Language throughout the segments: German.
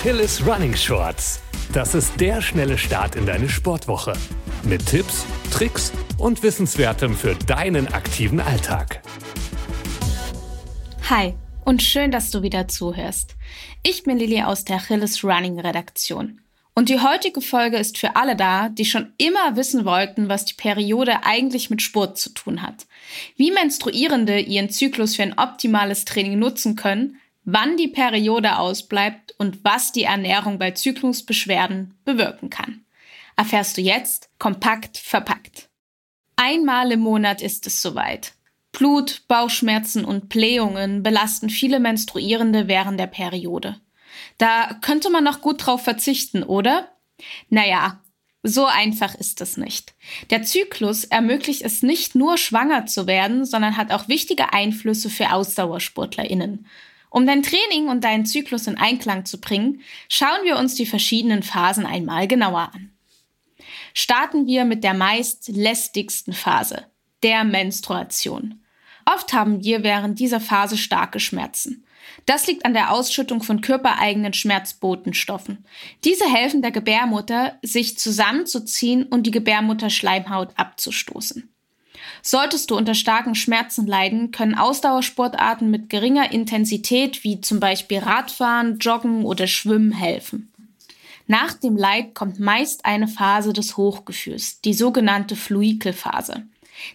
Achilles Running Shorts. Das ist der schnelle Start in deine Sportwoche. Mit Tipps, Tricks und Wissenswertem für deinen aktiven Alltag. Hi und schön, dass du wieder zuhörst. Ich bin Lili aus der Achilles Running Redaktion. Und die heutige Folge ist für alle da, die schon immer wissen wollten, was die Periode eigentlich mit Sport zu tun hat. Wie Menstruierende ihren Zyklus für ein optimales Training nutzen können, wann die Periode ausbleibt und was die Ernährung bei Zyklusbeschwerden bewirken kann. Erfährst du jetzt kompakt verpackt. Einmal im Monat ist es soweit. Blut, Bauchschmerzen und Blähungen belasten viele Menstruierende während der Periode. Da könnte man noch gut drauf verzichten, oder? Naja, so einfach ist es nicht. Der Zyklus ermöglicht es nicht nur schwanger zu werden, sondern hat auch wichtige Einflüsse für AusdauersportlerInnen. Um dein Training und deinen Zyklus in Einklang zu bringen, schauen wir uns die verschiedenen Phasen einmal genauer an. Starten wir mit der meist lästigsten Phase, der Menstruation. Oft haben wir während dieser Phase starke Schmerzen. Das liegt an der Ausschüttung von körpereigenen Schmerzbotenstoffen. Diese helfen der Gebärmutter, sich zusammenzuziehen und die Gebärmutterschleimhaut abzustoßen. Solltest du unter starken Schmerzen leiden, können Ausdauersportarten mit geringer Intensität wie zum Beispiel Radfahren, Joggen oder Schwimmen helfen. Nach dem Leid kommt meist eine Phase des Hochgefühls, die sogenannte Fluikelphase.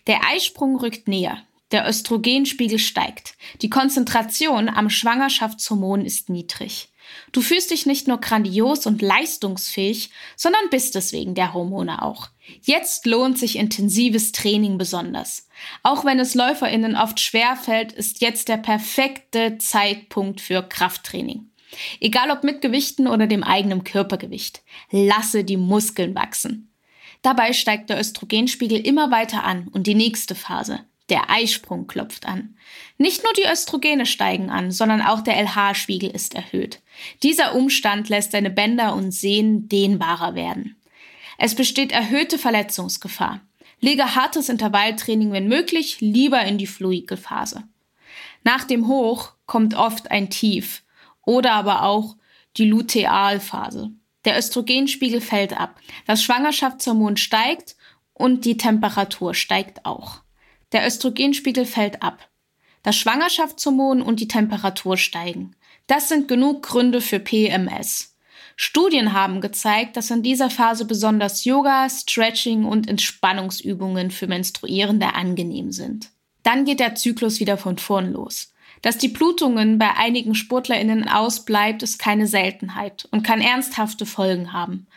Der Eisprung rückt näher, der Östrogenspiegel steigt, die Konzentration am Schwangerschaftshormon ist niedrig. Du fühlst dich nicht nur grandios und leistungsfähig, sondern bist es wegen der Hormone auch. Jetzt lohnt sich intensives Training besonders. Auch wenn es Läuferinnen oft schwer fällt, ist jetzt der perfekte Zeitpunkt für Krafttraining. Egal ob mit Gewichten oder dem eigenen Körpergewicht. Lasse die Muskeln wachsen. Dabei steigt der Östrogenspiegel immer weiter an und die nächste Phase, der Eisprung klopft an. Nicht nur die Östrogene steigen an, sondern auch der LH-Spiegel ist erhöht. Dieser Umstand lässt deine Bänder und Sehnen dehnbarer werden. Es besteht erhöhte Verletzungsgefahr. Lege hartes Intervalltraining, wenn möglich, lieber in die Fluikelphase. Nach dem Hoch kommt oft ein Tief oder aber auch die Lutealphase. Der Östrogenspiegel fällt ab. Das Schwangerschaftshormon steigt und die Temperatur steigt auch. Der Östrogenspiegel fällt ab. Das Schwangerschaftshormon und die Temperatur steigen. Das sind genug Gründe für PMS. Studien haben gezeigt, dass in dieser Phase besonders Yoga, Stretching und Entspannungsübungen für Menstruierende angenehm sind. Dann geht der Zyklus wieder von vorn los. Dass die Blutungen bei einigen SportlerInnen ausbleibt, ist keine Seltenheit und kann ernsthafte Folgen haben.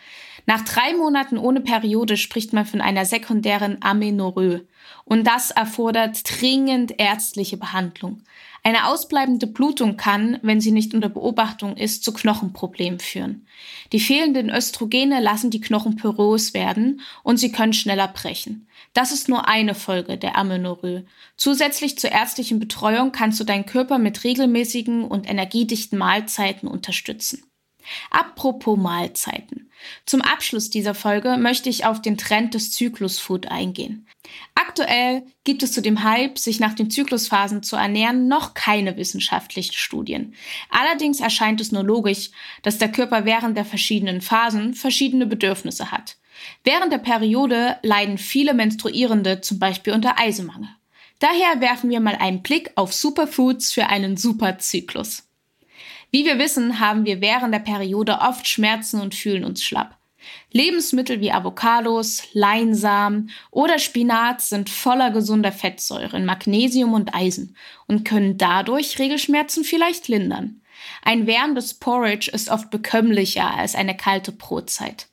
Nach drei Monaten ohne Periode spricht man von einer sekundären Amenorrhoe. Und das erfordert dringend ärztliche Behandlung. Eine ausbleibende Blutung kann, wenn sie nicht unter Beobachtung ist, zu Knochenproblemen führen. Die fehlenden Östrogene lassen die Knochen porös werden und sie können schneller brechen. Das ist nur eine Folge der Amenorrhoe. Zusätzlich zur ärztlichen Betreuung kannst du deinen Körper mit regelmäßigen und energiedichten Mahlzeiten unterstützen. Apropos Mahlzeiten. Zum Abschluss dieser Folge möchte ich auf den Trend des Zyklusfood eingehen. Aktuell gibt es zu dem Hype, sich nach den Zyklusphasen zu ernähren, noch keine wissenschaftlichen Studien. Allerdings erscheint es nur logisch, dass der Körper während der verschiedenen Phasen verschiedene Bedürfnisse hat. Während der Periode leiden viele Menstruierende zum Beispiel unter Eisenmangel. Daher werfen wir mal einen Blick auf Superfoods für einen Superzyklus. Wie wir wissen, haben wir während der Periode oft Schmerzen und fühlen uns schlapp. Lebensmittel wie Avocados, Leinsamen oder Spinat sind voller gesunder Fettsäuren, Magnesium und Eisen und können dadurch Regelschmerzen vielleicht lindern. Ein wärmendes Porridge ist oft bekömmlicher als eine kalte Brotzeit.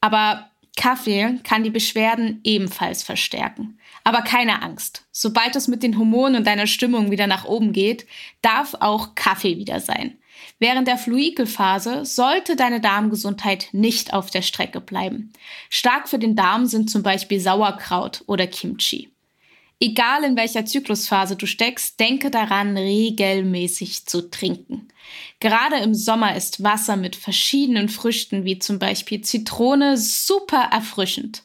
Aber Kaffee kann die Beschwerden ebenfalls verstärken. Aber keine Angst. Sobald es mit den Hormonen und deiner Stimmung wieder nach oben geht, darf auch Kaffee wieder sein. Während der Fluikelphase sollte deine Darmgesundheit nicht auf der Strecke bleiben. Stark für den Darm sind zum Beispiel Sauerkraut oder Kimchi. Egal in welcher Zyklusphase du steckst, denke daran, regelmäßig zu trinken. Gerade im Sommer ist Wasser mit verschiedenen Früchten wie zum Beispiel Zitrone super erfrischend.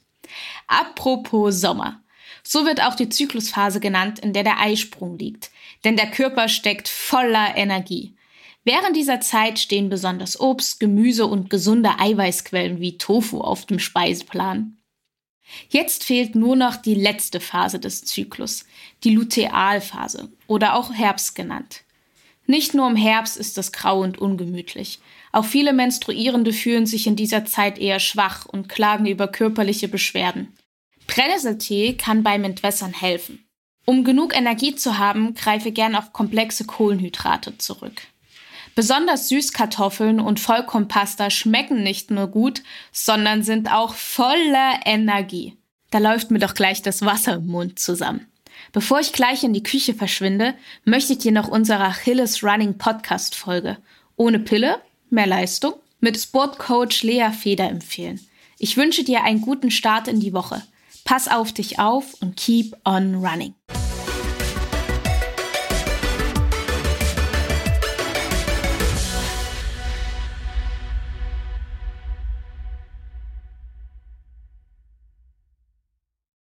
Apropos Sommer. So wird auch die Zyklusphase genannt, in der der Eisprung liegt. Denn der Körper steckt voller Energie. Während dieser Zeit stehen besonders Obst, Gemüse und gesunde Eiweißquellen wie Tofu auf dem Speiseplan. Jetzt fehlt nur noch die letzte Phase des Zyklus, die Lutealphase oder auch Herbst genannt. Nicht nur im Herbst ist es grau und ungemütlich. Auch viele Menstruierende fühlen sich in dieser Zeit eher schwach und klagen über körperliche Beschwerden. Brennnesseltee kann beim Entwässern helfen. Um genug Energie zu haben, greife gern auf komplexe Kohlenhydrate zurück. Besonders Süßkartoffeln und Vollkornpasta schmecken nicht nur gut, sondern sind auch voller Energie. Da läuft mir doch gleich das Wasser im Mund zusammen. Bevor ich gleich in die Küche verschwinde, möchte ich dir noch unsere Achilles Running Podcast Folge ohne Pille, mehr Leistung mit Sportcoach Lea Feder empfehlen. Ich wünsche dir einen guten Start in die Woche. Pass auf dich auf und keep on running.